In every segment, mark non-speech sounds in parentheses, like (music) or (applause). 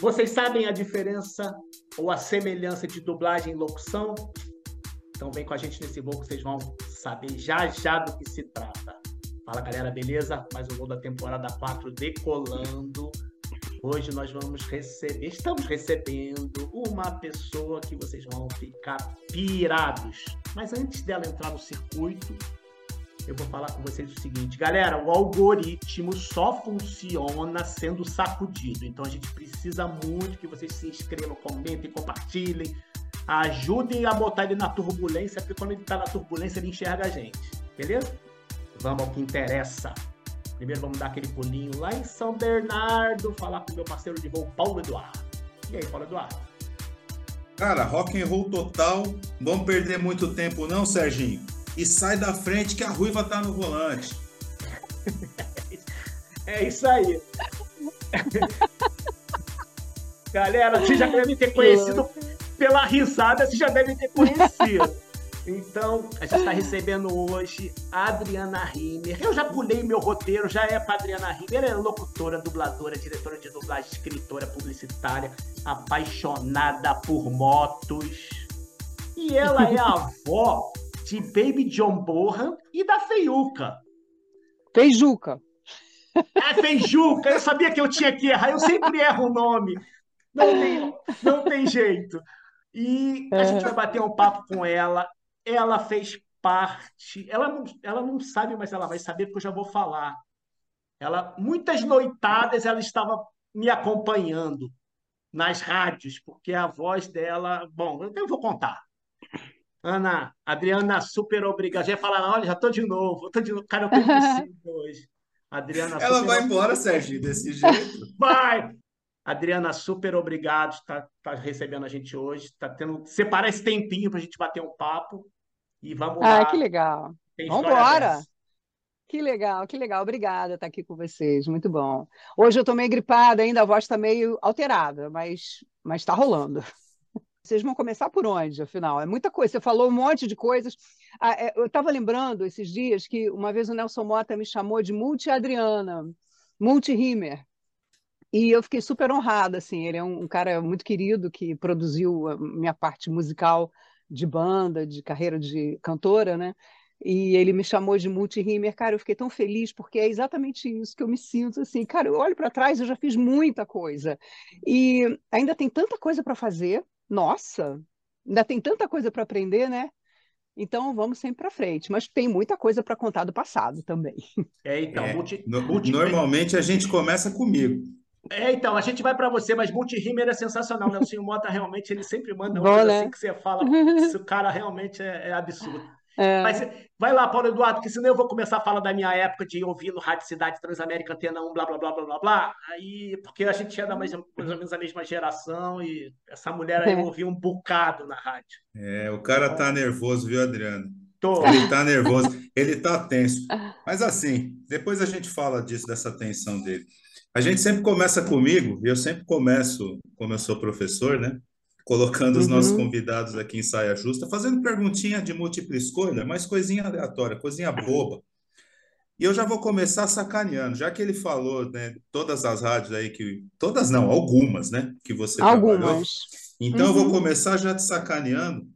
Vocês sabem a diferença ou a semelhança de dublagem e locução? Então vem com a gente nesse voo que vocês vão saber já já do que se trata. Fala galera, beleza? Mais um voo da temporada 4 decolando. Hoje nós vamos receber, estamos recebendo uma pessoa que vocês vão ficar pirados. Mas antes dela entrar no circuito, eu vou falar com vocês o seguinte, galera, o algoritmo só funciona sendo sacudido. Então a gente precisa muito que vocês se inscrevam, comentem, compartilhem, ajudem a botar ele na turbulência, porque quando ele está na turbulência ele enxerga a gente, beleza? Vamos ao que interessa. Primeiro vamos dar aquele pulinho lá em São Bernardo, falar com o meu parceiro de voo, Paulo Eduardo. E aí, Paulo Eduardo? Cara, rock and roll total. Vamos perder muito tempo não, Serginho e sai da frente que a ruiva tá no volante. É isso aí. Galera, vocês já devem ter conhecido pela risada, vocês já devem ter conhecido. Então, a gente está recebendo hoje a Adriana Rimmer. Eu já pulei meu roteiro, já é para Adriana Rimmer. Ela é locutora, dubladora, diretora de dublagem, escritora, publicitária, apaixonada por motos. E ela é a avó de Baby John Bohan e da Feiuca. Feijuca. É Feijuca, eu sabia que eu tinha que errar, eu sempre erro o nome. Não tem, não tem jeito. E a gente vai bater um papo com ela. Ela fez parte. Ela não, ela não sabe, mas ela vai saber porque eu já vou falar. Ela, muitas noitadas ela estava me acompanhando nas rádios, porque a voz dela. Bom, eu vou contar. Ana, Adriana, super obrigada. Já ia falar, olha, já tô de novo, tô de novo. Cara, eu tô (laughs) hoje. Adriana, Ela vai embora, Sérgio, desse jeito. (laughs) Vai! Adriana, super obrigado, está tá recebendo a gente hoje, tá tendo separar esse tempinho para a gente bater um papo e vamos ah, lá. que legal. Vamos embora. Que legal, que legal. Obrigada estar aqui com vocês. Muito bom. Hoje eu estou meio gripada ainda, a voz está meio alterada, mas mas está rolando. Vocês vão começar por onde, afinal? É muita coisa. Você falou um monte de coisas. Ah, é, eu estava lembrando esses dias que uma vez o Nelson Mota me chamou de multi-Adriana, multi-Rimer. E eu fiquei super honrada, assim. Ele é um, cara muito querido que produziu a minha parte musical de banda, de carreira de cantora, né? E ele me chamou de multi-rimer. Cara, eu fiquei tão feliz porque é exatamente isso que eu me sinto assim. Cara, eu olho para trás, eu já fiz muita coisa. E ainda tem tanta coisa para fazer, nossa, ainda tem tanta coisa para aprender, né? Então vamos sempre para frente, mas tem muita coisa para contar do passado também. É, então, é, multi, no, multi... normalmente a gente começa comigo. É, então, a gente vai para você, mas multi-rimer é sensacional, né? O senhor Mota realmente ele sempre manda Bom, né? assim que você fala, (laughs) esse cara realmente é, é absurdo. É. Mas vai lá, Paulo Eduardo, porque senão eu vou começar a falar da minha época de ouvir no Rádio Cidade Transamérica Antena 1, blá, blá, blá, blá, blá, blá. Aí, porque a gente é da mais, mais ou menos a mesma geração e essa mulher aí é. ouvia um bocado na rádio. É, o cara tá nervoso, viu, Adriano? Tô. Ele tá nervoso, (laughs) ele tá tenso. Mas assim, depois a gente fala disso, dessa tensão dele. A gente sempre começa comigo, eu sempre começo, como eu sou professor, né? Colocando os uhum. nossos convidados aqui em saia justa, fazendo perguntinha de múltipla escolha, mas coisinha aleatória, coisinha boba. E eu já vou começar sacaneando, já que ele falou, né, todas as rádios aí que, todas não, algumas, né, que você algumas. trabalhou. Então uhum. eu vou uhum. começar já te sacaneando.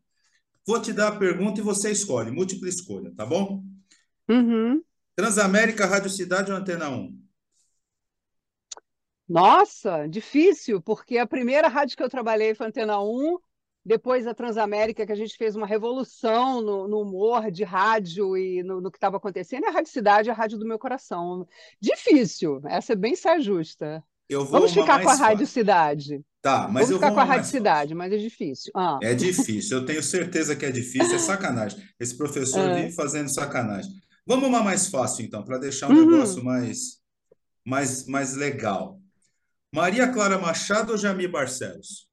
Vou te dar a pergunta e você escolhe, múltipla escolha, tá bom? Uhum. Transamérica, Rádio Cidade ou Antena 1? Nossa, difícil, porque a primeira rádio que eu trabalhei foi Antena 1, depois a Transamérica, que a gente fez uma revolução no, no humor de rádio e no, no que estava acontecendo, e a Rádio Cidade, a rádio do meu coração. Difícil, essa é bem saia justa. Vamos ficar com a Rádio Cidade. Tá, mas Vamos eu ficar vou com a Rádio Cidade, mas é difícil. Ah. É difícil, eu tenho certeza que é difícil, é sacanagem. Esse professor é. vive fazendo sacanagem. Vamos uma mais fácil, então, para deixar o um uhum. negócio mais, mais, mais legal. Maria Clara Machado ou Jamie Barcelos?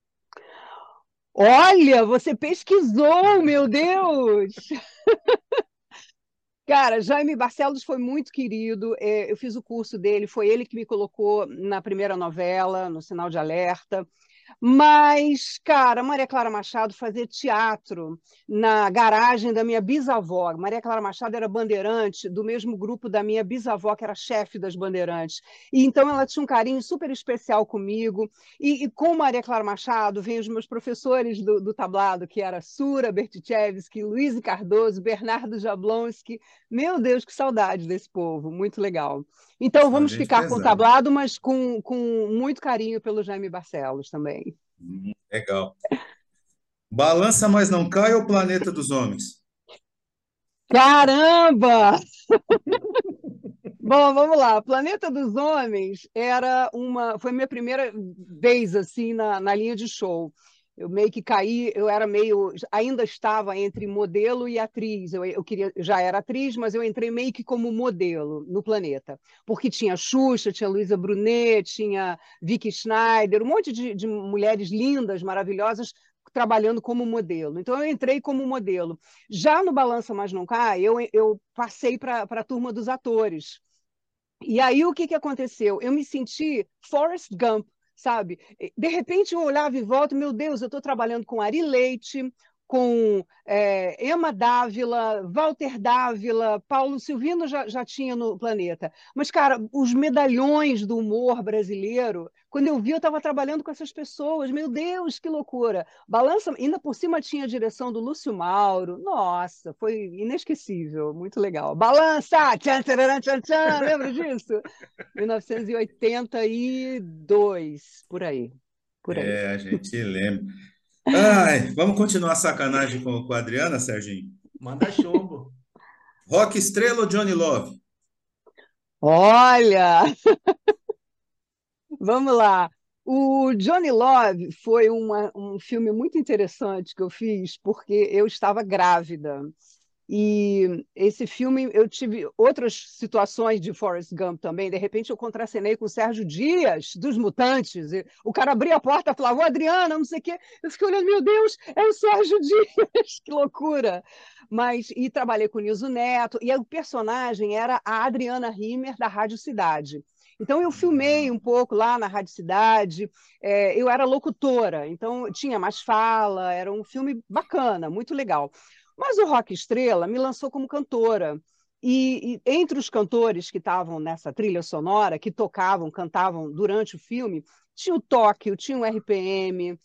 Olha, você pesquisou, meu Deus! (laughs) Cara, Jaime Barcelos foi muito querido. É, eu fiz o curso dele, foi ele que me colocou na primeira novela, no Sinal de Alerta. Mas, cara, Maria Clara Machado fazia teatro na garagem da minha bisavó. Maria Clara Machado era bandeirante do mesmo grupo da minha bisavó, que era chefe das bandeirantes. E então ela tinha um carinho super especial comigo. E, e com Maria Clara Machado vem os meus professores do, do tablado, que era Sura Bertichevski, Luiz Cardoso, Bernardo Jablonski. Meu Deus, que saudade desse povo, muito legal. Então vamos ficar pesado. com o tablado, mas com, com muito carinho pelo Jaime Barcelos também. Legal. Balança, mas não cai ou Planeta dos Homens? Caramba! (laughs) Bom, vamos lá. Planeta dos Homens era uma, foi minha primeira vez assim na, na linha de show eu meio que caí, eu era meio, ainda estava entre modelo e atriz. Eu, eu queria, já era atriz, mas eu entrei meio que como modelo no planeta, porque tinha Xuxa, tinha Luísa Brunet, tinha Vicky Schneider, um monte de, de mulheres lindas, maravilhosas trabalhando como modelo. Então eu entrei como modelo. Já no Balança Mas Não Cai, eu, eu passei para a turma dos atores. E aí o que, que aconteceu? Eu me senti Forrest Gump sabe? De repente eu olhava e volto, meu Deus, eu estou trabalhando com Ari Leite, com é, Emma Dávila, Walter Dávila, Paulo Silvino já, já tinha no planeta. Mas, cara, os medalhões do humor brasileiro, quando eu vi, eu estava trabalhando com essas pessoas. Meu Deus, que loucura! Balança, ainda por cima tinha a direção do Lúcio Mauro. Nossa, foi inesquecível, muito legal. Balança! Tchan, tchan, tchan, tchan, lembra disso? (laughs) 1982, por aí. Por aí. É, a gente lembra. Ai, vamos continuar a sacanagem com, com a Adriana, Serginho? Manda chumbo. Rock Estrela ou Johnny Love? Olha! (laughs) Vamos lá. O Johnny Love foi uma, um filme muito interessante que eu fiz porque eu estava grávida. E esse filme, eu tive outras situações de Forrest Gump também. De repente, eu contracenei com o Sérgio Dias, dos Mutantes. o cara abria a porta e falava, Adriana, não sei o quê. Eu fiquei olhando, meu Deus, é o Sérgio (laughs) Dias, que loucura. Mas, e trabalhei com o Nilson Neto. E o personagem era a Adriana Rimmer, da Rádio Cidade. Então, eu filmei um pouco lá na Rádio Cidade, é, eu era locutora, então tinha mais fala, era um filme bacana, muito legal. Mas o Rock Estrela me lançou como cantora. E, e, entre os cantores que estavam nessa trilha sonora, que tocavam, cantavam durante o filme, tinha o Tóquio, tinha o RPM,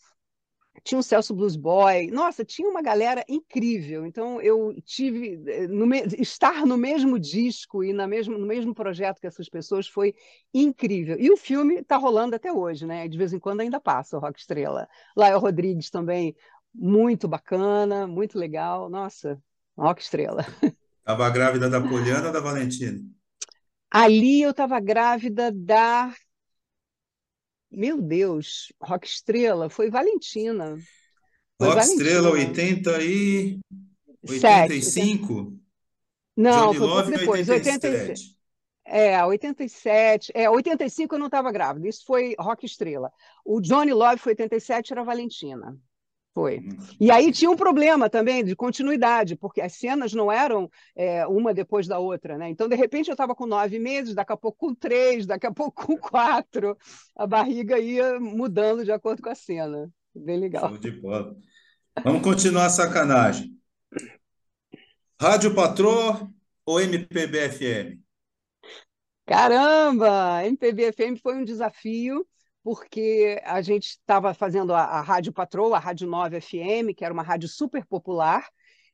tinha o Celso Blues Boy. Nossa, tinha uma galera incrível. Então, eu tive. Eh, no, estar no mesmo disco e na mesmo, no mesmo projeto que essas pessoas foi incrível. E o filme está rolando até hoje, né? De vez em quando ainda passa o Rock Estrela. Lael Rodrigues também muito bacana, muito legal. Nossa, ó que estrela. Estava grávida da Poliana ou da Valentina? Ali eu estava grávida da. Meu Deus, Rock Estrela, foi Valentina. Foi Rock Valentina. Estrela 80 e 85? Não, Johnny foi Love depois, 87. 87. É, 87, é, 85 eu não estava grávida, isso foi Rock Estrela. O Johnny Love foi 87, era Valentina. Foi. Uhum. E aí tinha um problema também de continuidade, porque as cenas não eram é, uma depois da outra, né? Então, de repente, eu estava com nove meses, daqui a pouco com três, daqui a pouco com quatro. A barriga ia mudando de acordo com a cena. Bem legal. Show de bola. Vamos continuar a sacanagem. Rádio Patrô ou MPB FM? Caramba! MPB FM foi um desafio porque a gente estava fazendo a, a Rádio Patroa, a Rádio 9 FM, que era uma rádio super popular,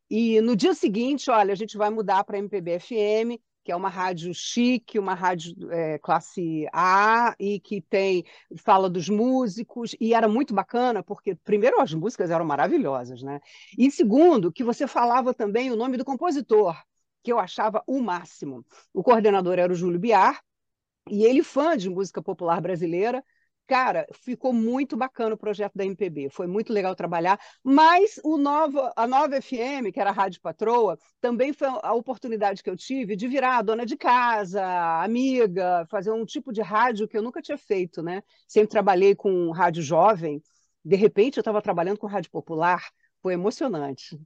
e no dia seguinte, olha, a gente vai mudar para MPB FM, que é uma rádio chique, uma rádio é, classe A e que tem fala dos músicos e era muito bacana porque primeiro as músicas eram maravilhosas, né? E segundo que você falava também o nome do compositor, que eu achava o máximo. O coordenador era o Júlio Biar e ele fã de música popular brasileira Cara, ficou muito bacana o projeto da MPB, foi muito legal trabalhar, mas o Nova, a Nova FM, que era a Rádio Patroa, também foi a oportunidade que eu tive de virar dona de casa, amiga, fazer um tipo de rádio que eu nunca tinha feito, né? Sempre trabalhei com rádio jovem, de repente eu estava trabalhando com rádio popular, foi emocionante.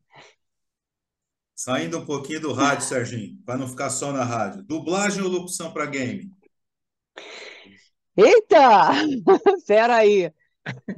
Saindo um pouquinho do rádio, Serginho, para não ficar só na rádio. Dublagem ou locução para game? Eita! (laughs) Espera aí.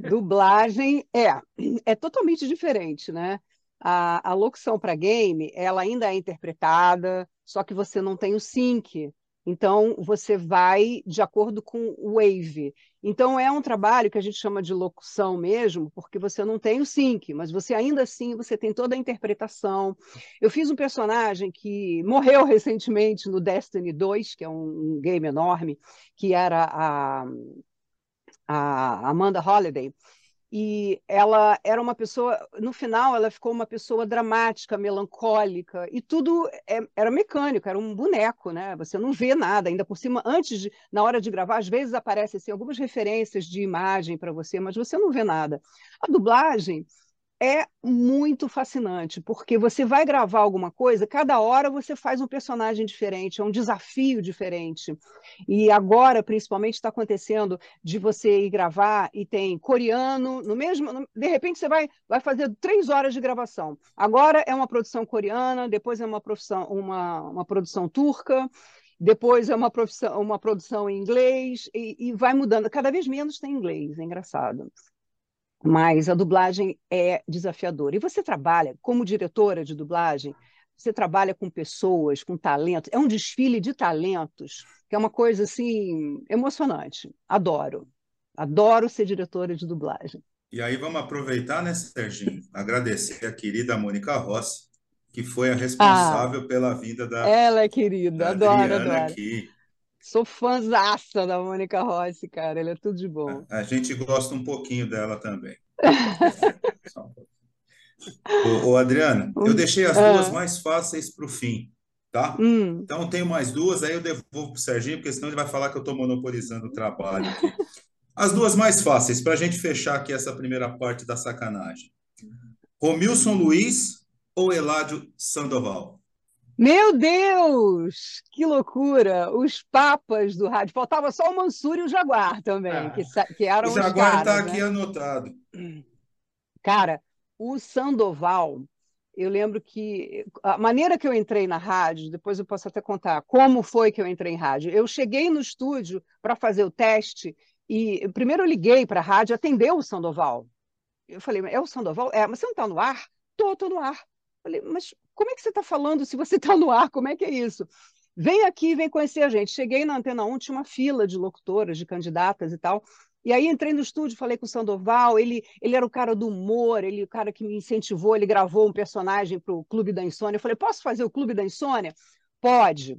Dublagem é, é totalmente diferente, né? A, a locução para game, ela ainda é interpretada, só que você não tem o sync. Então, você vai de acordo com o wave. Então, é um trabalho que a gente chama de locução mesmo, porque você não tem o sync, mas você ainda assim você tem toda a interpretação. Eu fiz um personagem que morreu (laughs) recentemente no Destiny 2, que é um, game enorme, que era a, a Amanda Holliday e ela era uma pessoa, no final, ela ficou uma pessoa dramática, melancólica, e tudo é, era mecânico, era um boneco, né? Você não vê nada, ainda por cima, antes de, na hora de gravar, às vezes aparecem assim, algumas referências de imagem para você, mas você não vê nada. A dublagem é muito fascinante, porque você vai gravar alguma coisa, cada hora você faz um personagem diferente, é um desafio diferente. E agora, principalmente, está acontecendo de você ir gravar e tem coreano, no mesmo. De repente, você vai, vai fazer três horas de gravação. Agora é uma produção coreana, depois é uma, profissão, uma, uma produção turca depois é uma, profissão, uma produção em inglês e, e, vai mudando. Cada vez menos tem inglês, é engraçado mas a dublagem é desafiadora. E você trabalha como diretora de dublagem, você trabalha com pessoas, com talentos, é um desfile de talentos, que é uma coisa assim emocionante. Adoro. Adoro ser diretora de dublagem. E aí vamos aproveitar, né, Serginho? Agradecer a querida Mônica Rossi, que foi a responsável ah, pela vinda da. Ela é querida, adoro, adoro. Aqui. Sou fãzaça da Mônica Rossi, cara. Ela é tudo de bom. A, a gente gosta um pouquinho dela também. (laughs) ô, ô, Adriana, eu deixei as duas ah. mais fáceis para o fim, tá? Hum. Então, tenho mais duas, aí eu devolvo para o Serginho, porque senão ele vai falar que eu estou monopolizando o trabalho aqui. As duas mais fáceis, para a gente fechar aqui essa primeira parte da sacanagem. Romilson Luiz ou Eládio Sandoval? Meu Deus, que loucura! Os papas do rádio. Faltava só o Mansur e o Jaguar também, ah, que, que eram o Jaguar está aqui né? anotado. Cara, o Sandoval, eu lembro que a maneira que eu entrei na rádio, depois eu posso até contar como foi que eu entrei em rádio. Eu cheguei no estúdio para fazer o teste e primeiro eu liguei para a rádio, atendeu o Sandoval. Eu falei, é o Sandoval? É, mas você não está no ar? Tô, tô no ar. Falei, mas como é que você está falando se você está no ar? Como é que é isso? Vem aqui, vem conhecer a gente. Cheguei na Antena 1, tinha uma fila de locutoras, de candidatas e tal. E aí entrei no estúdio, falei com o Sandoval, ele, ele era o cara do humor, ele o cara que me incentivou, ele gravou um personagem para o Clube da Insônia. Eu falei, posso fazer o Clube da Insônia? Pode.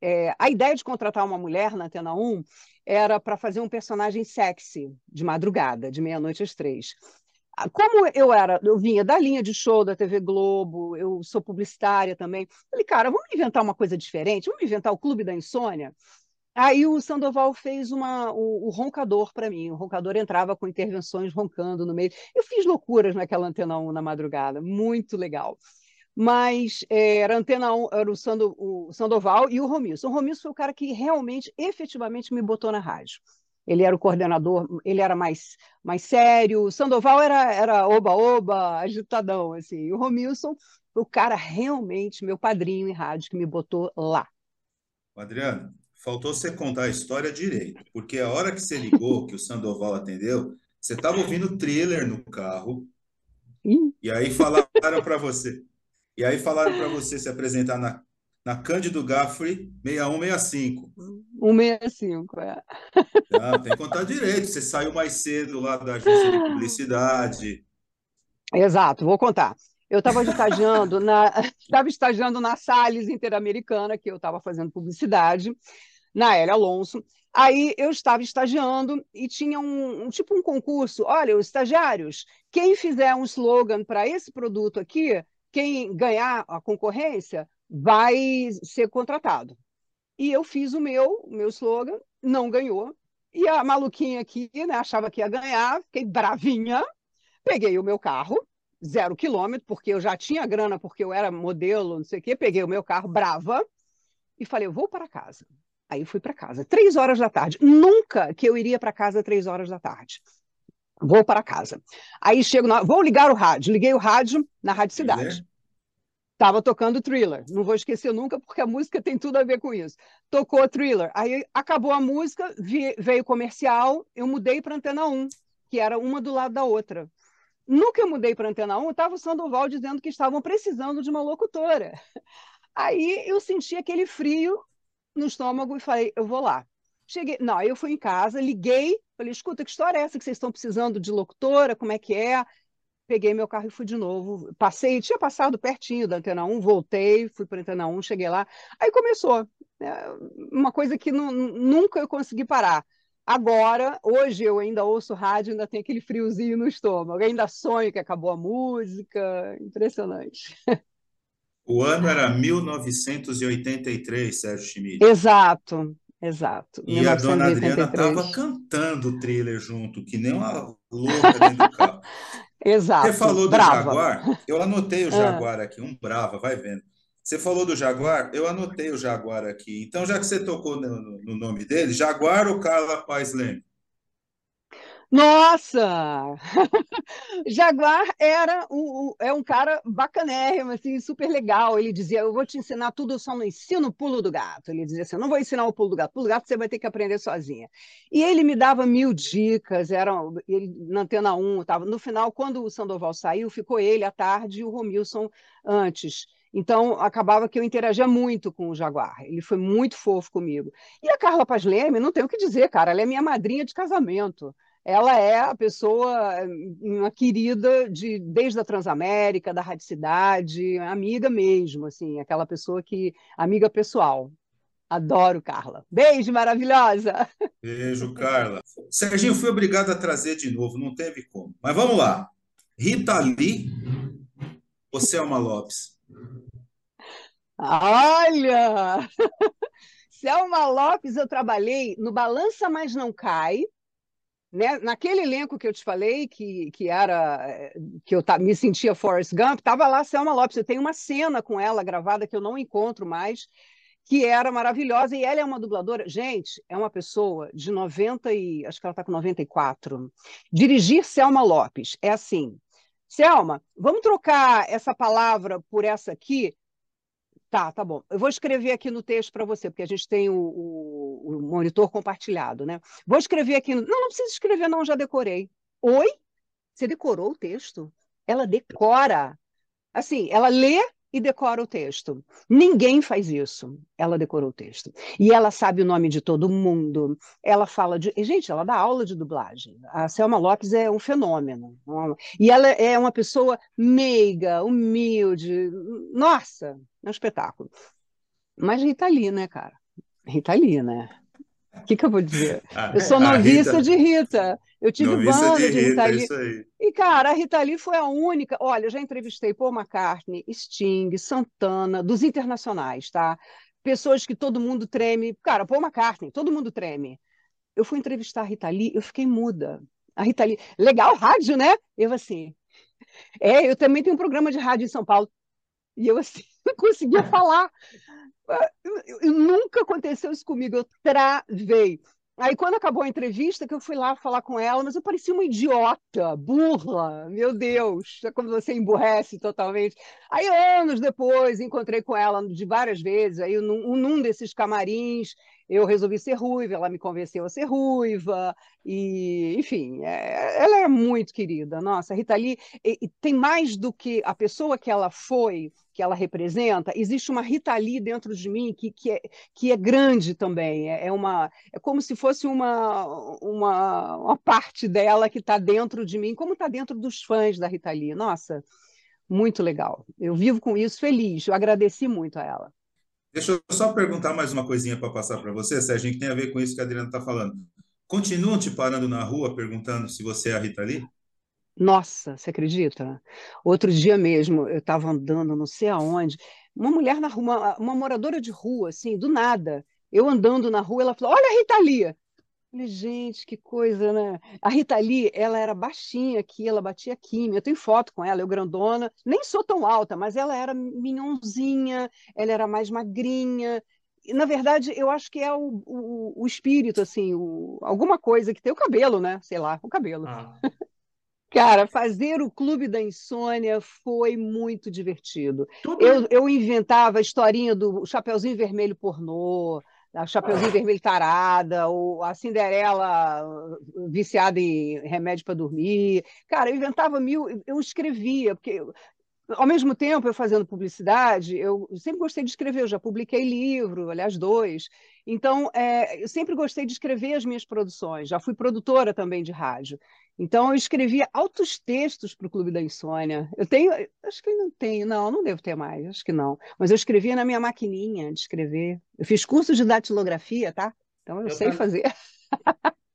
É, a ideia de contratar uma mulher na Antena 1 era para fazer um personagem sexy, de madrugada, de meia-noite às três como eu era, eu vinha da linha de show da TV Globo, eu sou publicitária também. Falei, cara, vamos inventar uma coisa diferente, vamos inventar o Clube da Insônia. Aí o Sandoval fez uma, o, o roncador para mim. O roncador entrava com intervenções roncando no meio. Eu fiz loucuras naquela antena 1 na madrugada, muito legal. Mas é, era antena 1, era o, Sando, o Sandoval e o Romilson. O Romilson foi o cara que realmente, efetivamente, me botou na rádio ele era o coordenador, ele era mais, mais sério, o Sandoval era, era oba-oba, agitadão, assim, e o Romilson, o cara realmente, meu padrinho em rádio, que me botou lá. Adriano, faltou você contar a história direito, porque a hora que você ligou, que o Sandoval atendeu, você estava ouvindo o thriller no carro, e aí falaram para você, e aí falaram para você se apresentar na na Cândido Gaffrey 6165. 165, é. Ah, tem que contar direito. Você saiu mais cedo lá da agência de publicidade. Exato, vou contar. Eu estava estagiando na (laughs) estava estagiando na Salles Interamericana, que eu estava fazendo publicidade, na Hélia Alonso. Aí eu estava estagiando e tinha um, um, tipo um concurso. Olha, os estagiários, quem fizer um slogan para esse produto aqui, quem ganhar a concorrência, vai ser contratado. E eu fiz o meu, o meu slogan, não ganhou. E a maluquinha aqui, né, achava que ia ganhar, fiquei bravinha, peguei o meu carro, zero quilômetro, porque eu já tinha grana, porque eu era modelo, não sei o quê, peguei o meu carro brava e falei, eu vou para casa. Aí fui para casa, três horas da tarde. Nunca que eu iria para casa três horas da tarde. Vou para casa. Aí chego, na... vou ligar o rádio. Liguei o rádio na Rádio Cidade. Estava tocando thriller. Não vou esquecer nunca, porque a música tem tudo a ver com isso. Tocou thriller. Aí acabou a música, veio comercial, eu mudei para Antena 1, que era uma do lado da outra. Que eu mudei para Antena 1, estava o Sandoval dizendo que estavam precisando de uma locutora. Aí eu senti aquele frio no estômago e falei, eu vou lá. Cheguei, não, eu fui em casa, liguei, falei, escuta, que história é essa que vocês estão precisando de locutora, como é que é? Peguei meu carro e fui de novo. Passei, tinha passado pertinho da Antena 1, voltei, fui para a Antena 1, cheguei lá. Aí começou. É uma coisa que não, nunca eu consegui parar. Agora, hoje eu ainda ouço rádio, ainda tem aquele friozinho no estômago, eu ainda sonho que acabou a música, impressionante. O ano era 1983, Sérgio Schmidt. Exato, exato. E 1983. a dona Adriana estava cantando o thriller junto, que nem uma louca dentro do carro. (laughs) Exato. Você falou do brava. Jaguar, eu anotei o ah. Jaguar aqui, um brava, vai vendo. Você falou do Jaguar, eu anotei o Jaguar aqui. Então, já que você tocou no, no nome dele, Jaguar ou Carla Paz Leme? Nossa! (laughs) Jaguar era um, é um cara bacanérrimo, assim, super legal. Ele dizia: Eu vou te ensinar tudo, eu só não ensino o pulo do gato. Ele dizia assim: Eu não vou ensinar o pulo do gato, o pulo do gato você vai ter que aprender sozinha. E ele me dava mil dicas, era, ele, na Antena 1, tava, no final, quando o Sandoval saiu, ficou ele à tarde e o Romilson antes. Então, acabava que eu interagia muito com o Jaguar. Ele foi muito fofo comigo. E a Carla Paz Leme, não tenho o que dizer, cara, ela é minha madrinha de casamento. Ela é a pessoa, uma querida de, desde a Transamérica, da Radicidade, amiga mesmo, assim, aquela pessoa que. amiga pessoal. Adoro, Carla. Beijo, maravilhosa. Beijo, Carla. Serginho, fui obrigado a trazer de novo, não teve como. Mas vamos lá. Rita Lee ou Selma Lopes? Olha! (laughs) Selma Lopes, eu trabalhei no Balança Mas Não Cai, né? naquele elenco que eu te falei, que, que era que eu me sentia Forrest Gump, estava lá Selma Lopes. Eu tenho uma cena com ela gravada que eu não encontro mais, que era maravilhosa, e ela é uma dubladora. Gente, é uma pessoa de 90 e. acho que ela está com 94. Dirigir Selma Lopes é assim. Selma, vamos trocar essa palavra por essa aqui? Tá, tá bom. Eu vou escrever aqui no texto para você, porque a gente tem o, o, o, monitor compartilhado, né? Vou escrever aqui. No... Não, não precisa escrever, não, já decorei. Oi? Você decorou o texto? Ela decora. Assim, ela lê e decora o texto. Ninguém faz isso. Ela decorou o texto. E ela sabe o nome de todo mundo. Ela fala de. Gente, ela dá aula de dublagem. A Selma Lopes é um fenômeno. E ela é uma pessoa meiga, humilde. Nossa, é um espetáculo. Mas Rita Lee, né, cara? Rita Lee, né? O que, que eu vou dizer? Ah, eu sou noviça Rita... de Rita. Eu tive banda de, de Rita, Rita Lee. E, cara, a Rita Lee foi a única. Olha, eu já entrevistei Paul McCartney, Sting, Santana, dos internacionais, tá? Pessoas que todo mundo treme. Cara, Paul McCartney, todo mundo treme. Eu fui entrevistar a Rita Lee, eu fiquei muda. A Rita Lee, legal, rádio, né? Eu assim. É, eu também tenho um programa de rádio em São Paulo. E eu assim, (laughs) não conseguia falar. Nunca aconteceu isso comigo, eu travei. Aí, quando acabou a entrevista, que eu fui lá falar com ela, mas eu parecia uma idiota, burra, meu Deus, é quando você emburrece totalmente. Aí, anos depois, encontrei com ela de várias vezes, aí num, num desses camarins, eu resolvi ser ruiva, ela me convenceu a ser ruiva, e, enfim, é, ela é muito querida. Nossa, Rita Lee e, e tem mais do que a pessoa que ela foi, que ela representa, existe uma Rita Lee dentro de mim que, que, é, que é grande também. É, é uma, é como se fosse uma, uma, uma parte dela que está dentro de mim, como está dentro dos fãs da Rita Lee. Nossa, muito legal. Eu vivo com isso feliz. Eu agradeci muito a ela. Deixa eu só perguntar mais uma coisinha para passar para você, Sérgio, que tem a ver com isso que a Adriana está falando. Continuam te parando na rua perguntando se você é a Rita Lee? Nossa, você acredita? Outro dia mesmo, eu estava andando, não sei aonde, uma mulher na rua, uma, uma, moradora de rua, assim, do nada. Eu andando na rua, ela falou: Olha a Rita Lee. Falei, gente, que coisa, né? A Rita Lee, ela era baixinha aqui, ela batia aqui. Eu tenho foto com ela, eu grandona. Nem sou tão alta, mas ela era minhonzinha, ela era mais magrinha. E, na verdade, eu acho que é o, o, o espírito, assim, o, alguma coisa que tem o cabelo, né? Sei lá, o cabelo. Ah. Cara, fazer o Clube da Insônia foi muito divertido. Eu, eu inventava a historinha do Chapeuzinho Vermelho pornô, a Chapeuzinho Vermelho Tarada, ou a Cinderela viciada em remédio para dormir. Cara, eu inventava mil, eu escrevia, porque ao mesmo tempo, eu fazendo publicidade, eu sempre gostei de escrever, eu já publiquei livro, aliás, dois. Então, é, eu sempre gostei de escrever as minhas produções, já fui produtora também de rádio. Então, eu escrevia altos textos para o Clube da Insônia. Eu tenho, acho que não tenho, não, não devo ter mais, acho que não. Mas eu escrevia na minha maquininha de escrever. Eu fiz curso de datilografia, tá? Então, eu, eu sei fazer.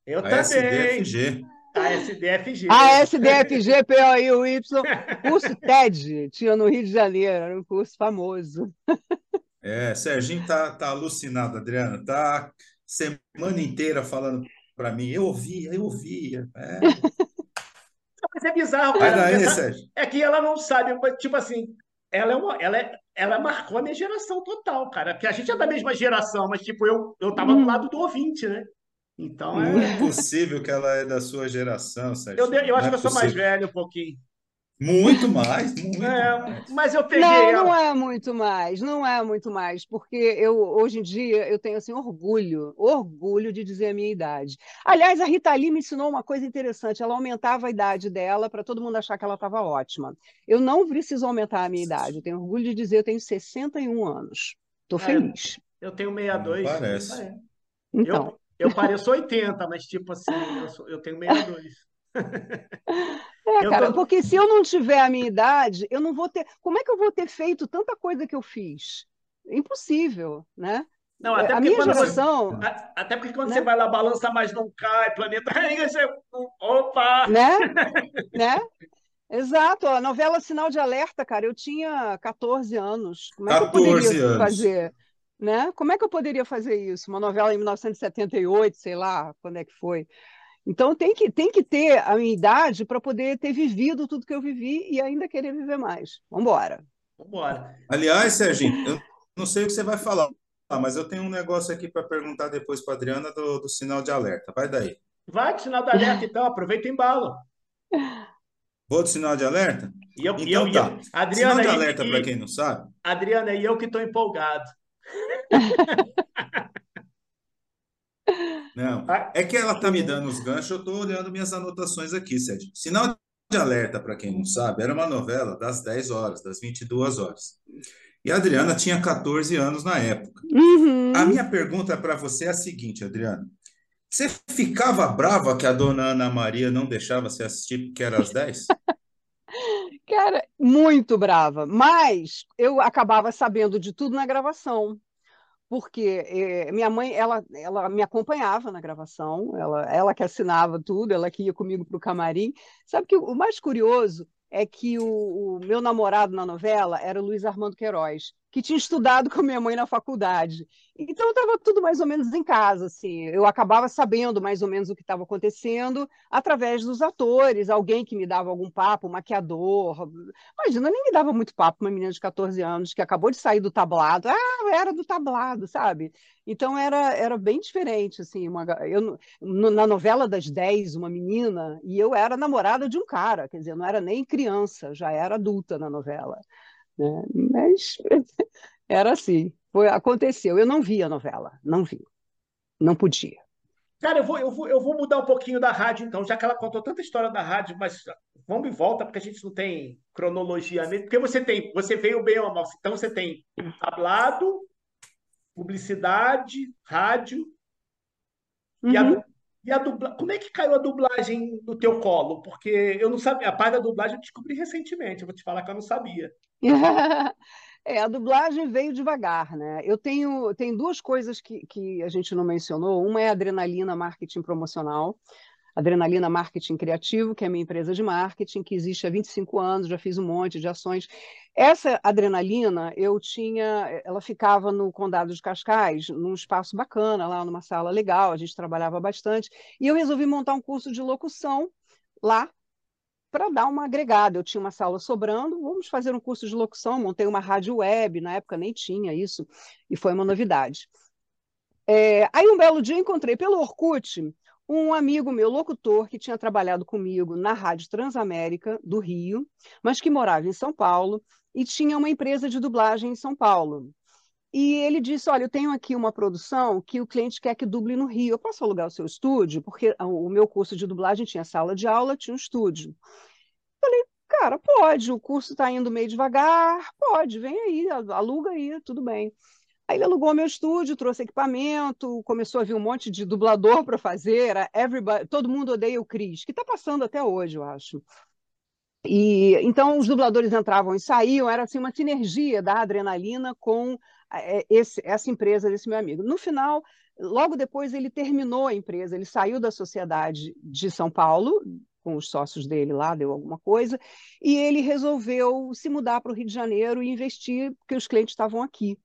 Eu a também. SDFG. A SDFG. A SDFG, POI-Y, curso TED, tinha no Rio de Janeiro, era um curso famoso. É, Serginho tá, tá alucinado, Adriana, tá semana inteira falando para mim, eu ouvia, eu ouvia. É. Mas é bizarro, cara. Daí, essa, é que ela não sabe, tipo assim, ela é uma, ela é, ela marcou a minha geração total, cara. Porque a gente é da mesma geração, mas tipo, eu, eu tava hum. do lado do ouvinte, né? Então é. Não é possível que ela é da sua geração, Sérgio. Eu, eu acho é que eu sou mais velho um pouquinho. Muito mais, muito é, mais. Mas eu peguei. Não, ela... não é muito mais, não é muito mais, porque eu hoje em dia eu tenho assim orgulho, orgulho de dizer a minha idade. Aliás, a Rita Lee me ensinou uma coisa interessante, ela aumentava a idade dela para todo mundo achar que ela estava ótima. Eu não preciso aumentar a minha idade, eu tenho orgulho de dizer eu tenho 61 anos. Estou é, feliz. Eu tenho 62. Não parece. Então, eu pareço 80, mas tipo assim, eu, sou, eu tenho 62. É, cara, tô... porque se eu não tiver a minha idade, eu não vou ter. Como é que eu vou ter feito tanta coisa que eu fiz? Impossível, né? Não, até a minha geração. Você, até porque quando né? você vai lá, balança mais não cai, planeta. (laughs) Aí você. Opa! Né? né? Exato, a novela Sinal de Alerta, cara, eu tinha 14 anos. Como é que eu poderia anos. fazer? Né? Como é que eu poderia fazer isso? Uma novela em 1978, sei lá, quando é que foi. Então tem que, tem que ter a minha idade para poder ter vivido tudo que eu vivi e ainda querer viver mais. Vamos embora. Vambora. Aliás, Serginho, eu não sei o que você vai falar, mas eu tenho um negócio aqui para perguntar depois para a Adriana do, do, sinal de alerta. Vai daí. Vai do sinal de alerta, então. Aproveita e embala. Vou do sinal de alerta? E eu, então e eu, tá. Adriana, sinal de alerta, para quem não sabe. Adriana, e eu que estou empolgado. Não, é que ela tá me dando os ganchos, eu tô olhando minhas anotações aqui, Sérgio. Sinal de alerta, para quem não sabe, era uma novela das 10 horas, das 22 horas. E a Adriana tinha 14 anos na época. Uhum. A minha pergunta para você é a seguinte, Adriana. Você ficava brava que a dona Ana Maria não deixava você assistir porque era às 10? (laughs) Cara, muito brava. Mas eu acabava sabendo de tudo na gravação porque eh, minha mãe ela, ela me acompanhava na gravação, ela, ela que assinava tudo, ela que ia comigo para o camarim. Sabe que o mais curioso é que o, o, meu namorado na novela era o Luiz Armando Queiroz que tinha estudado com minha mãe na faculdade. Então estava tudo mais ou menos em casa, assim. Eu acabava sabendo mais ou menos o que estava acontecendo através dos atores, alguém que me dava algum papo, um maquiador. Imagina, nem me dava muito papo uma menina de 14 anos que acabou de sair do tablado. Ah, era do tablado, sabe? Então era, era bem diferente, assim. Uma, eu, na novela das 10, uma menina, e eu era namorada de um cara, quer dizer, não era nem criança, já era adulta na novela. Né? Mas (laughs) era assim, foi, aconteceu. Eu não vi a novela, não vi, não podia. Cara, eu vou, eu, vou, eu vou mudar um pouquinho da rádio, então, já que ela contou tanta história da rádio, mas vamos e volta, porque a gente não tem cronologia mesmo. Porque você tem, você veio bem ou mal, então você tem tablado, publicidade, rádio, uhum. e a, uhum. E a dublagem, como é que caiu a dublagem no teu colo? Porque eu não sabia, a parte da dublagem eu descobri recentemente, eu vou te falar que eu não sabia. (laughs) É, a dublagem veio devagar, né? Eu tenho, tem duas coisas que, que a gente não mencionou. Uma é a adrenalina marketing promocional, Adrenalina Marketing Criativo, que é a minha empresa de marketing, que existe há 25 anos, já fiz um monte de ações. Essa adrenalina, eu tinha, ela ficava no Condado de Cascais, num espaço bacana, lá numa sala legal, a gente trabalhava bastante, e eu resolvi montar um curso de locução lá para dar uma agregada. Eu tinha uma sala sobrando, vamos fazer um curso de locução, montei uma rádio web, na época nem tinha isso, e foi uma novidade. É, aí um belo dia encontrei pelo Orkut um amigo meu, locutor, que tinha trabalhado comigo na Rádio Transamérica do Rio, mas que morava em São Paulo e tinha uma empresa de dublagem em São Paulo. E ele disse: Olha, eu tenho aqui uma produção que o cliente quer que duble no Rio. Eu posso alugar o seu estúdio? Porque o meu curso de dublagem tinha sala de aula, tinha um estúdio. Falei, cara, pode, o curso está indo meio devagar, pode, vem aí, aluga aí, tudo bem. Aí ele alugou meu estúdio, trouxe equipamento, começou a vir um monte de dublador para fazer, era everybody, todo mundo odeia o Cris, que está passando até hoje, eu acho. E então os dubladores entravam e saíam, era assim uma sinergia da adrenalina com é, esse, essa empresa desse meu amigo. No final, logo depois ele terminou a empresa, ele saiu da sociedade de São Paulo com os sócios dele lá, deu alguma coisa, e ele resolveu se mudar para o Rio de Janeiro e investir, porque os clientes estavam aqui.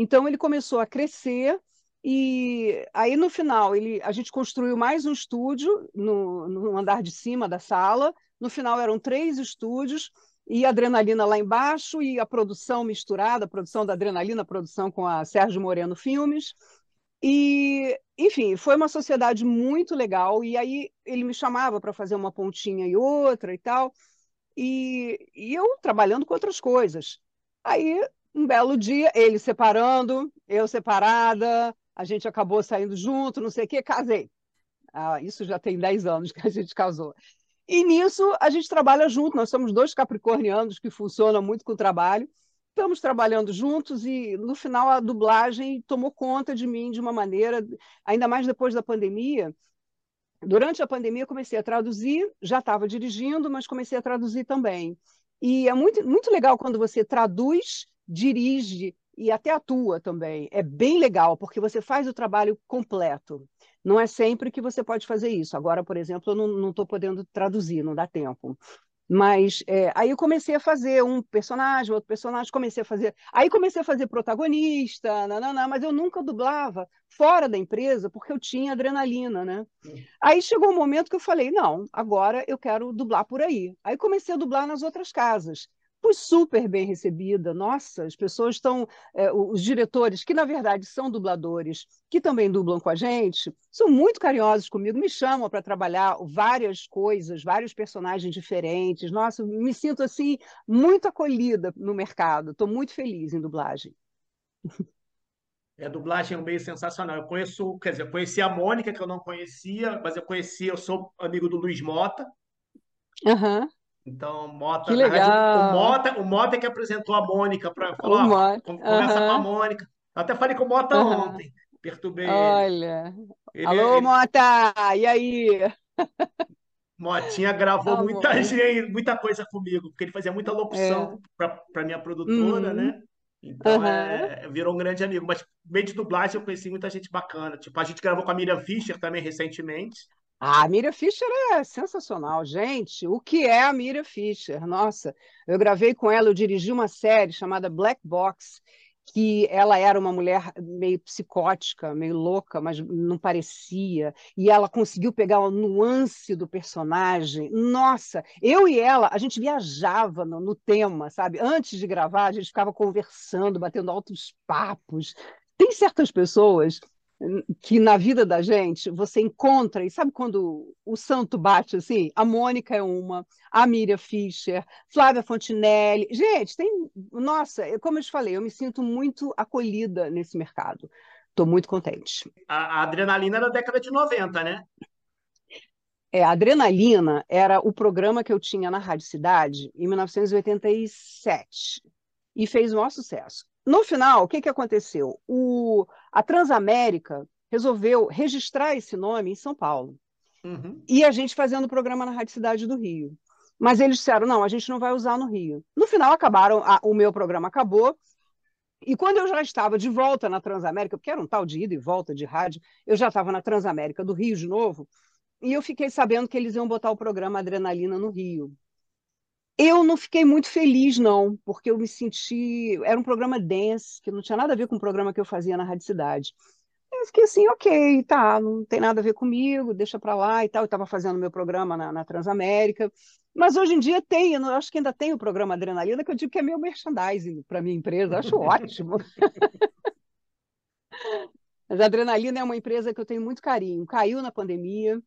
Então ele começou a crescer e aí no final ele, a gente construiu mais um estúdio no, no andar de cima da sala. No final eram três estúdios e adrenalina lá embaixo e a produção misturada, a produção da adrenalina, a produção com a Sérgio Moreno Filmes. E, enfim, foi uma sociedade muito legal. E aí ele me chamava para fazer uma pontinha e outra e tal. E, e eu trabalhando com outras coisas. Aí um belo dia, ele separando, eu separada, a gente acabou saindo junto, não sei o quê, casei. Ah, isso já tem 10 anos que a gente casou. E nisso a gente trabalha junto, nós somos dois capricornianos que funcionam muito com o trabalho. Estamos trabalhando juntos e no final a dublagem tomou conta de mim de uma maneira, ainda mais depois da pandemia. Durante a pandemia comecei a traduzir, já estava dirigindo, mas comecei a traduzir também. E é muito, muito legal quando você traduz dirige e até atua também. É bem legal, porque você faz o trabalho completo. Não é sempre que você pode fazer isso. Agora, por exemplo, eu não estou podendo traduzir, não dá tempo. Mas é, aí eu comecei a fazer um personagem, outro personagem, comecei a fazer. Aí comecei a fazer protagonista, nananã, mas eu nunca dublava fora da empresa porque eu tinha adrenalina, né? Aí chegou um momento que eu falei: não, agora eu quero dublar por aí. Aí comecei a dublar nas outras casas fui super bem recebida. Nossa, as pessoas estão, é, os diretores, que na verdade são dubladores, que também dublam com a gente, são muito carinhosos comigo, me chamam para trabalhar várias coisas, vários personagens diferentes. Nossa, me sinto assim muito acolhida no mercado. Estou muito feliz em dublagem. É, dublagem é um meio sensacional. Eu conheço, quer dizer, eu conheci a Mônica, que eu não conhecia, mas eu conheci, eu sou amigo do Luiz Mota. Uhum. Então, Mota, que legal. o Mota, o Mota é que apresentou a Mônica para falar, ó, conversa uhum. com a Mônica. Eu até falei com o Mota uhum. ontem, perturbei Olha. ele. Alô, ele... Mota, e aí? Motinha gravou muita gente, muita coisa comigo, porque ele fazia muita locução é. para minha produtora, uhum. né? Então, é, virou um grande amigo. Mas meio de dublagem eu conheci muita gente bacana. Tipo, a gente gravou com a Miriam Fischer também recentemente. Ah, a Miriam Fischer é sensacional, gente. O que é a Miriam Fischer? Nossa, eu gravei com ela, eu dirigi uma série chamada Black Box, que ela era uma mulher meio psicótica, meio louca, mas não parecia, e ela conseguiu pegar a nuance do personagem. Nossa, eu e ela, a gente viajava no, no tema, sabe? Antes de gravar, a gente ficava conversando, batendo altos papos. Tem certas pessoas que na vida da gente você encontra, e sabe quando o santo bate assim? A Mônica é uma, a Miriam Fischer, Flávia Fontinelli. Gente, tem. Nossa, como eu te falei, eu me sinto muito acolhida nesse mercado. Estou muito contente. A, a adrenalina era da década de 90, né? É, a Adrenalina era o programa que eu tinha na Rádio Cidade em 1987 e fez o maior sucesso. No final, o que, que aconteceu? O, a Transamérica resolveu registrar esse nome em São Paulo. Uhum. E a gente fazendo o programa na Rádio Cidade do Rio. Mas eles disseram: não, a gente não vai usar no Rio. No final, acabaram, a, o meu programa acabou. E quando eu já estava de volta na Transamérica, porque era um tal de ida e volta de rádio, eu já estava na Transamérica do Rio de novo, e eu fiquei sabendo que eles iam botar o programa Adrenalina no Rio. Eu não fiquei muito feliz, não, porque eu me senti. Era um programa dance, que não tinha nada a ver com o programa que eu fazia na Rádio Cidade. Eu fiquei assim, ok, tá, não tem nada a ver comigo, deixa para lá e tal. Eu estava fazendo meu programa na, na, Transamérica. Mas hoje em dia tem, eu acho que ainda tem o programa Adrenalina, que eu digo que é meu merchandising para minha empresa, acho (laughs) ótimo. Mas a Adrenalina é uma empresa que eu tenho muito carinho. Caiu na pandemia,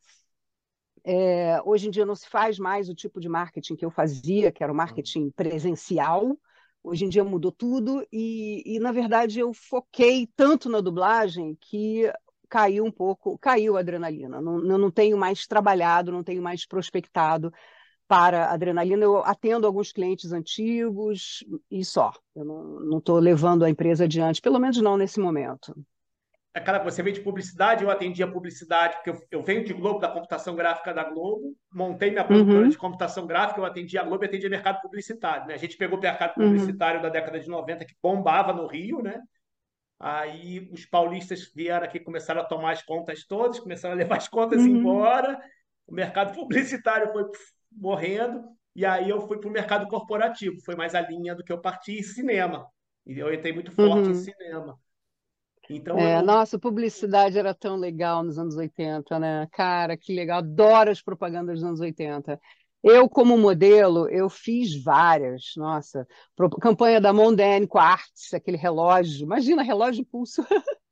é, hoje em dia não se faz mais o tipo de marketing que eu fazia, que era o marketing presencial, Hoje em dia mudou tudo e, e, na verdade, eu foquei tanto na dublagem que caiu um pouco, caiu a adrenalina. Não, eu não tenho mais trabalhado, não tenho mais prospectado para adrenalina. Eu atendo alguns clientes antigos e só. Eu não estou levando a empresa adiante, pelo menos não nesse momento aquela você veio de publicidade, eu atendia publicidade, porque eu, eu venho de Globo, da computação gráfica da Globo, montei minha produtora uhum. de computação gráfica, eu atendia a Globo e atendia mercado publicitário. Né? A gente pegou o mercado uhum. publicitário uhum. da década de 90, que bombava no Rio, né? Aí os paulistas vieram aqui, começaram a tomar as contas todas, começaram a (laughs) levar as contas uhum. embora, o mercado (laughs) publicitário foi morrendo, e aí eu fui para o mercado corporativo, foi mais a linha do que eu parti em cinema. E eu entrei muito forte em uhum. cinema. Então, é, eu... Nossa, publicidade era tão legal nos anos 80, né? Cara, que legal. Adoro as propagandas dos anos 80. Eu, como modelo, eu fiz várias. Nossa, campanha da Mondane Quartz, aquele relógio. Imagina, relógio pulso. (laughs)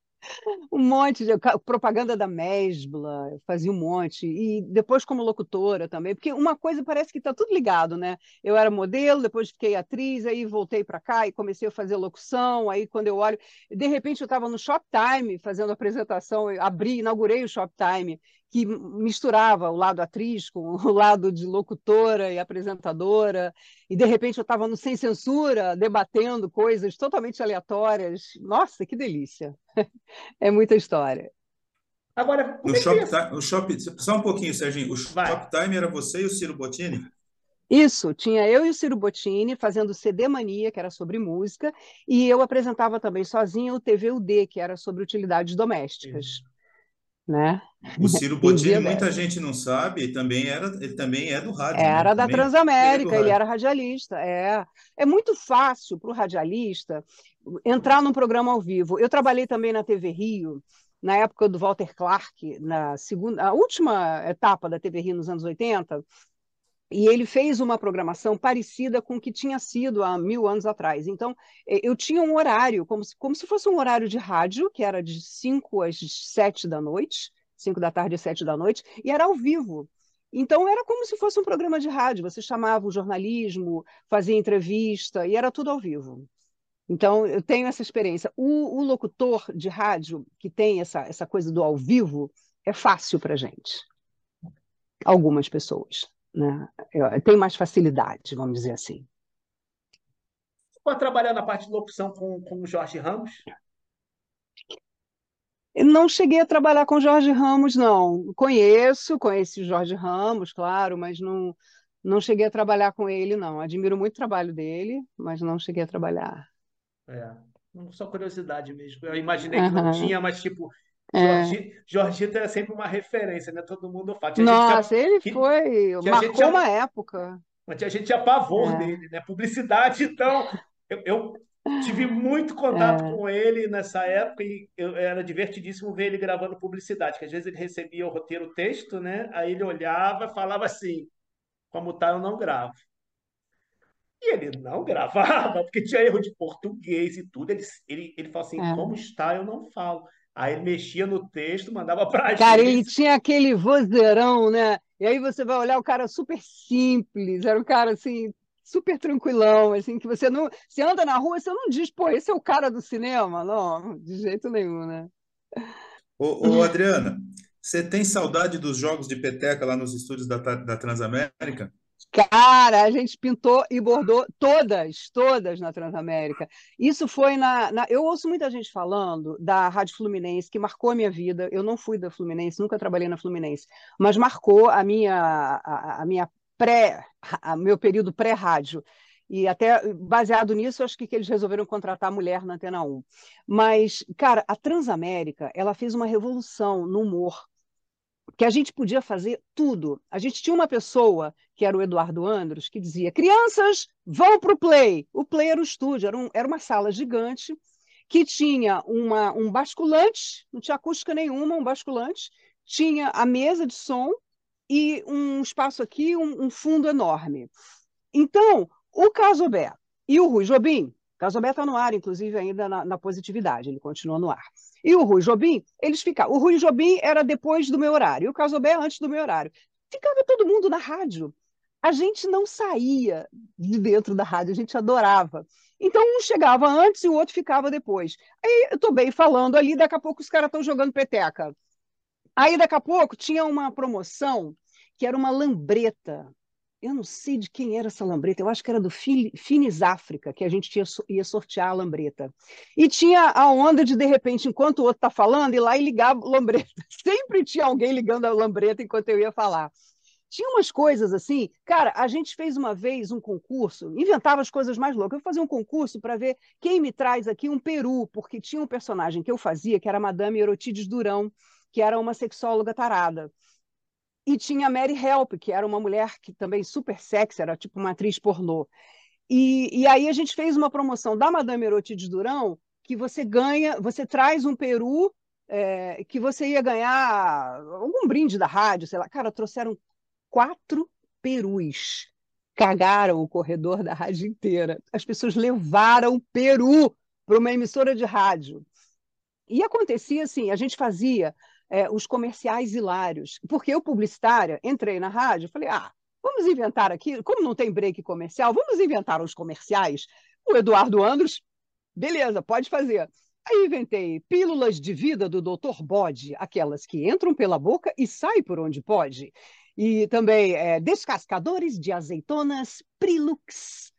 um monte de propaganda da Mesbla, eu fazia um monte. E depois como locutora também, porque uma coisa parece que está tudo ligado, né? Eu era modelo, depois fiquei atriz, aí voltei para cá e comecei a fazer locução. Aí quando eu olho, de repente eu estava no Shoptime fazendo apresentação, eu abri, inaugurei o Shoptime que misturava o lado atriz com (laughs) o lado de locutora e apresentadora, e de repente eu estava no Sem Censura, debatendo coisas totalmente aleatórias. Nossa, que delícia! (laughs) É muita história. Agora, o Shop, é o Shop, só um pouquinho, Serginho. O Shoptime era você e o Ciro Bottini? Isso, tinha eu e o Ciro Bottini fazendo CD Mania, que era sobre música, e eu apresentava também sozinha o TVUD, que era sobre utilidades domésticas né? O Ciro (laughs) Bottini, muita gente não sabe, ele também era, ele também é do rádio. Né? Era né? da também Transamérica, é ele era radialista. É, é muito fácil para o radialista entrar num programa ao vivo. Eu trabalhei também na TV Rio, na época do Walter Clark, na segunda, a última etapa da TV Rio nos anos 80, e ele fez uma programação parecida com o que tinha sido há mil anos atrás. Então, eu tinha um horário, como se, como se fosse um horário de rádio, que era de 5 às 7 da noite, 5 da tarde às 7 da noite, e era ao vivo. Então, era como se fosse um programa de rádio. Você chamava o jornalismo, fazia entrevista, e era tudo ao vivo. Então, eu tenho essa experiência. O, o locutor de rádio, que tem essa, essa coisa do ao vivo, é fácil para gente. Algumas pessoas né? tem mais facilidade, vamos dizer assim. Pode trabalhar na parte de locução com, com o Jorge Ramos? não cheguei a trabalhar com Jorge Ramos, não. Conheço, conheci o Jorge Ramos, claro, mas não, não cheguei a trabalhar com ele, não. Admiro muito o trabalho dele, mas não cheguei a trabalhar. É, só curiosidade mesmo. Eu imaginei que não tinha, mas tipo, é. Jorgito era sempre uma referência, né? Todo mundo fala. Tinha Nossa, gente, ele que, foi, marcou gente, uma época. Tinha gente a pavor é. dele, né? Publicidade, então, eu, eu tive muito contato é. com ele nessa época e eu, era divertidíssimo ver ele gravando publicidade, que às vezes ele recebia o roteiro, o texto, né? Aí ele olhava e falava assim, como tá, eu não gravo. E ele não gravava, (laughs) porque tinha erro de português e tudo. Ele, ele, ele falou assim, é. como está, eu não falo. Aí ele mexia no texto, mandava para gente. Cara, ele tinha aquele vozeirão, né? E aí você vai olhar o cara super simples, era um cara assim, super tranquilão, assim, que você não. Você anda na rua, você não diz, pô, esse é o cara do cinema. Não, de jeito nenhum, né? Ô, ô Adriana, você tem saudade dos jogos de peteca lá nos estúdios da, da Transamérica? Cara, a gente pintou e bordou todas, todas na Transamérica. Isso foi na, na, Eu ouço muita gente falando da Rádio Fluminense, que marcou a minha vida. Eu não fui da Fluminense, nunca trabalhei na Fluminense, mas marcou a minha, a, a minha pré, a, meu período pré-rádio. E até baseado nisso, acho que, que eles resolveram contratar a mulher na Antena 1. Mas, cara, a Transamérica, ela fez uma revolução no humor que a gente podia fazer tudo. A gente tinha uma pessoa, que era o Eduardo Andros, que dizia: crianças, vão para o play. O play era o estúdio, era, um, era uma sala gigante que tinha uma, um basculante, não tinha acústica nenhuma, um basculante, tinha a mesa de som e um espaço aqui, um, um fundo enorme. Então, o Casobé e o Rui Jobim Casobé está no ar, inclusive, ainda na, na, positividade, ele continua no ar. E o Rui Jobim, eles ficavam. O Rui Jobim era depois do meu horário, e o Casobé antes do meu horário. Ficava todo mundo na rádio. a gente não saía de dentro da rádio, a gente adorava. Então, um chegava antes e o outro ficava depois. Aí eu estou bem falando ali, daqui a pouco os caras estão jogando peteca. Aí, daqui a pouco, tinha uma promoção que era uma lambreta. Eu não sei de quem era essa lambreta, eu acho que era do Finis África, que a gente ia, ia sortear a lambreta. E tinha a onda de, de repente, enquanto o outro está falando, ir lá e ligar a lambreta. (laughs) Sempre tinha alguém ligando a lambreta enquanto eu ia falar. Tinha umas coisas assim, cara, a gente fez uma vez um concurso, inventava as coisas mais loucas. Eu fazia um concurso para ver quem me traz aqui um peru, porque tinha um personagem que eu fazia, que era Madame Erotides Durão, que era uma sexóloga tarada. E tinha Mary Help, que era uma mulher que também super sexy, era tipo uma atriz pornô. E, e aí a gente fez uma promoção da Madame Erotides Durão, que você ganha, você traz um peru é, que você ia ganhar algum brinde da rádio, sei lá. Cara, trouxeram quatro perus. Cagaram o corredor da rádio inteira. As pessoas levaram peru para uma emissora de rádio. E acontecia assim: a gente fazia é, os comerciais hilários, porque eu, publicitária, entrei na rádio falei: ah, vamos inventar aqui, como não tem break comercial, vamos inventar os comerciais. O Eduardo Andros, beleza, pode fazer. Aí inventei pílulas de vida do Dr. Bode, aquelas que entram pela boca e saem por onde pode. E também é, descascadores de azeitonas Prilux.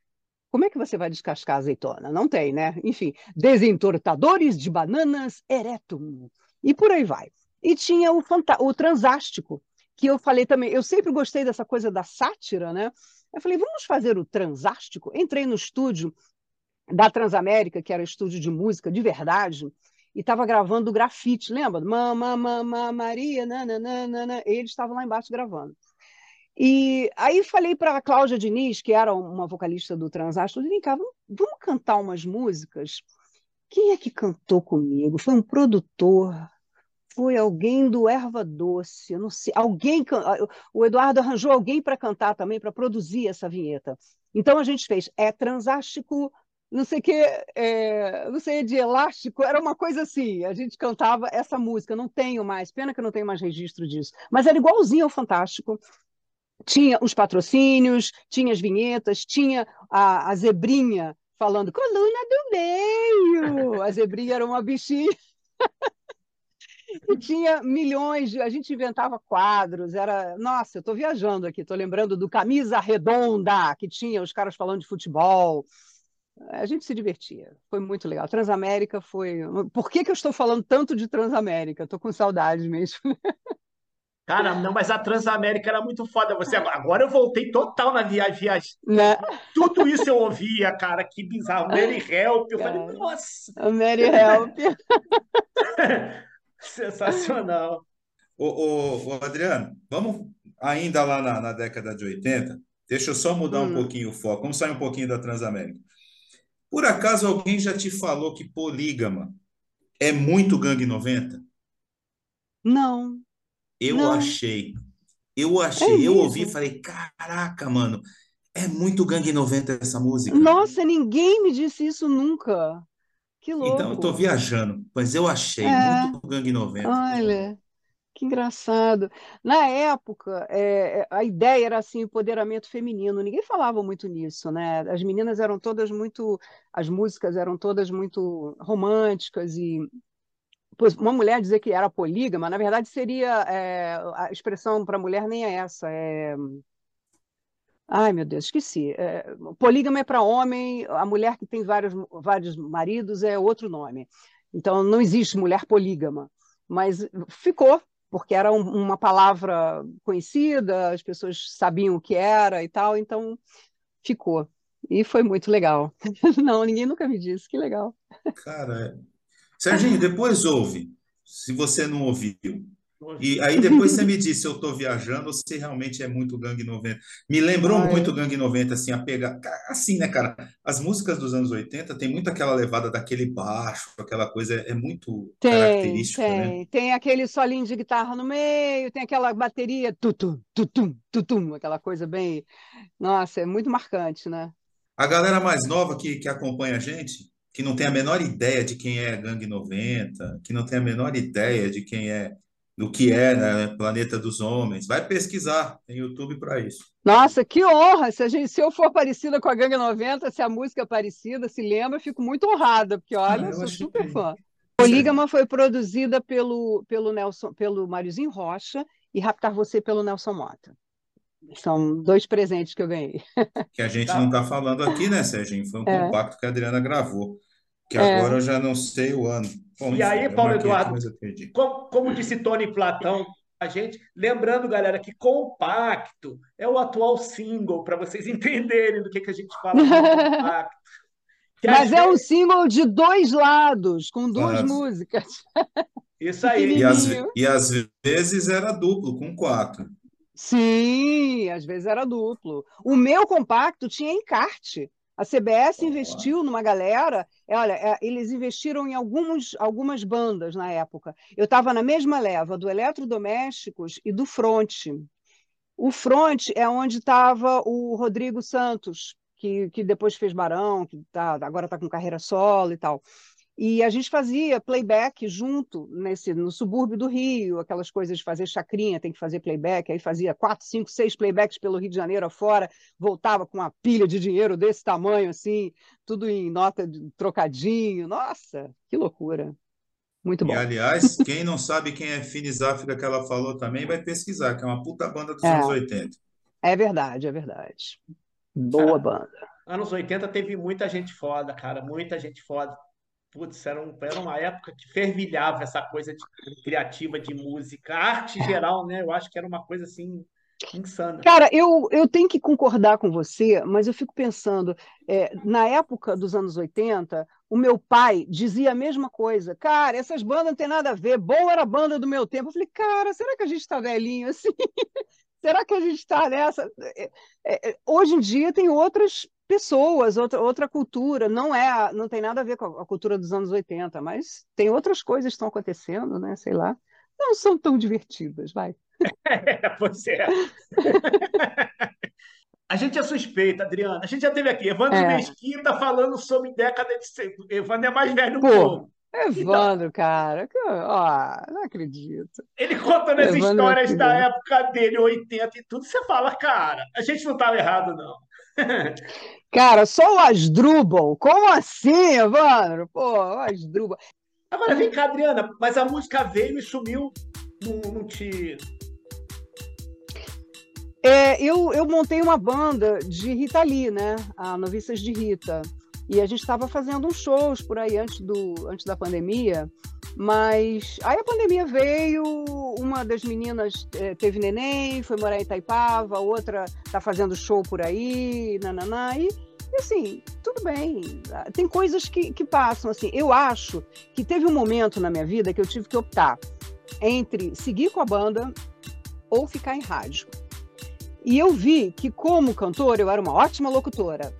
Como é que você vai descascar azeitona? Não tem, né? Enfim, desentortadores de bananas Eretum. E por aí vai. E tinha o, o transástico, que eu falei também. Eu sempre gostei dessa coisa da sátira, né? Eu falei, vamos fazer o transástico? Entrei no estúdio da Transamérica, que era estúdio de música de verdade, e estava gravando grafite, lembra? Mama, mama, Maria, nananana. Eles estavam lá embaixo gravando. E aí falei para a Cláudia Diniz, que era uma vocalista do Transastro, vem cá, vamos, vamos cantar umas músicas? Quem é que cantou comigo? Foi um produtor, foi alguém do Erva Doce, eu não sei, alguém, o Eduardo arranjou alguém para cantar também, para produzir essa vinheta. Então a gente fez É Transástico não sei que, é, não sei, de elástico, era uma coisa assim. A gente cantava essa música, não tenho mais, pena que eu não tenho mais registro disso, mas era igualzinho ao Fantástico. Tinha os patrocínios, tinha as vinhetas, tinha a, a zebrinha falando coluna do meio. A zebrinha era uma bichinha. (laughs) e tinha milhões de. A gente inventava quadros, era. Nossa, eu estou viajando aqui, estou lembrando do Camisa Redonda, que tinha os caras falando de futebol a gente se divertia, foi muito legal. Transamérica foi. Por que, que eu estou falando tanto de Transamérica? Estou com saudade mesmo. Cara, não, mas a Transamérica era muito foda. Você agora eu voltei total na viagem. Né? Tudo isso eu ouvia, cara, que bizarro. Mary Help, eu cara, falei, nossa. Mary Help. (laughs) (laughs) Sensacional. Ô, ô, ô, Adriano, vamos ainda lá na, na, década de 80. Deixa eu só mudar hum. um pouquinho o foco. Vamos sair um pouquinho da Transamérica. Por acaso alguém já te falou que polígama é muito gangue 90? Não. Eu não. achei. Eu achei, é eu ouvi e falei, caraca, mano, é muito gangue 90 essa música. Nossa, ninguém me disse isso nunca. Que louco. Então eu tô viajando, mas eu achei é. muito gangue 90. Olha. Que engraçado. Na época, é, é, a ideia era assim, empoderamento feminino. Ninguém falava muito nisso, né? As meninas eram todas muito, as músicas eram todas muito românticas e uma mulher dizer que era polígama, na verdade seria é, a expressão para mulher nem é essa. É... Ai, meu Deus, esqueci. É, polígama é para homem, a mulher que tem vários, vários maridos é outro nome. Então, não existe mulher polígama. Mas ficou porque era um, uma palavra conhecida, as pessoas sabiam o que era e tal, então ficou. E foi muito legal. (laughs) Não, ninguém nunca me disse, que legal. Cara. Serginho, depois ouve, se você não ouviu. E aí depois você me disse se eu estou viajando ou se realmente é muito Gangue 90. Me lembrou ah, muito é. Gangue 90, assim, a pegar. Assim, né, cara? As músicas dos anos 80 tem muito aquela levada daquele baixo, aquela coisa, é muito tem, característico, tem. né? Tem aquele solinho de guitarra no meio, tem aquela bateria, tutum, tutum, tutum, aquela coisa bem. Nossa, é muito marcante, né? A galera mais nova que, que acompanha a gente, que não tem a menor ideia de quem é Gangue 90, que não tem a menor ideia de quem é do que é, né? Planeta dos Homens. Vai pesquisar, tem YouTube para isso. Nossa, que honra! Se, a gente, se eu for parecida com a Gangue 90, se a música é parecida, se lembra, eu fico muito honrada, porque olha, ah, eu sou super que... fã. Polígama foi produzida pelo, pelo, Nelson, pelo Mariozinho Rocha e Raptar Você pelo Nelson Mota. São dois presentes que eu ganhei. Que a gente tá. não está falando aqui, né, Serginho? Foi um é. compacto que a Adriana gravou. Que é. agora eu já não sei o ano. Bom, e aí, Paulo Eduardo, como, como disse Tony Platão, a gente, lembrando, galera, que compacto é o atual single, para vocês (laughs) entenderem do que, que a gente fala compacto. (laughs) Mas é um single de dois lados, com duas músicas. (laughs) Isso aí. E às, e às vezes era duplo, com quatro. Sim, às vezes era duplo. O meu compacto tinha encarte. A CBS investiu numa galera, é, olha, é, eles investiram em alguns, algumas bandas na época. Eu estava na mesma leva do Eletrodomésticos e do Front. O Front é onde estava o Rodrigo Santos, que, que depois fez Barão, que tá, agora está com carreira solo e tal. E a gente fazia playback junto nesse no subúrbio do Rio, aquelas coisas de fazer chacrinha, tem que fazer playback, aí fazia quatro, cinco, seis playbacks pelo Rio de Janeiro afora, voltava com uma pilha de dinheiro desse tamanho, assim, tudo em nota de trocadinho. Nossa, que loucura. Muito bom. E, aliás, quem não sabe quem é Finis África que ela falou também, vai pesquisar, que é uma puta banda dos é, anos 80. É verdade, é verdade. Boa banda. Anos 80 teve muita gente foda, cara, muita gente foda. Putz, era, um, era uma época que fervilhava essa coisa de, criativa de música, arte geral, né? Eu acho que era uma coisa assim insana. Cara, eu, eu tenho que concordar com você, mas eu fico pensando, é, na época dos anos 80, o meu pai dizia a mesma coisa. Cara, essas bandas não tem nada a ver, boa era a banda do meu tempo. Eu falei, cara, será que a gente está velhinho assim? (laughs) será que a gente está nessa? É, é, é, hoje em dia tem outras pessoas, outra, outra cultura, não é, não tem nada a ver com a, cultura dos anos 80, mas tem outras coisas que estão acontecendo, né? Sei lá. Não são tão divertidas, vai. É, (laughs) pois é. A gente é suspeita, Adriana. A gente já teve aqui Evandro é. Mesquita falando sobre década de. Evandro é mais velho um pouco. Evandro, então, cara, ó, não acredito. Ele contando as histórias da época dele, 80 e tudo, você fala, cara, a gente não estava errado, não. Cara, só o Asdrubal. Como assim, Evandro? Pô, o Asdrubal. Agora vem cá, Adriana, mas a música veio e sumiu, não, não te. É, eu, eu montei uma banda de Rita Lee, né? A Noviças de Rita. E a gente estava fazendo uns shows por aí antes, do, antes da pandemia. Mas aí a pandemia veio, uma das meninas é, teve neném, foi morar em Itaipava, outra está fazendo show por aí, nananá, e, e assim, tudo bem. Tem coisas que, que passam, assim. Eu acho que teve um momento na minha vida que eu tive que optar entre seguir com a banda ou ficar em rádio. E eu vi que, como cantora, eu era uma ótima locutora.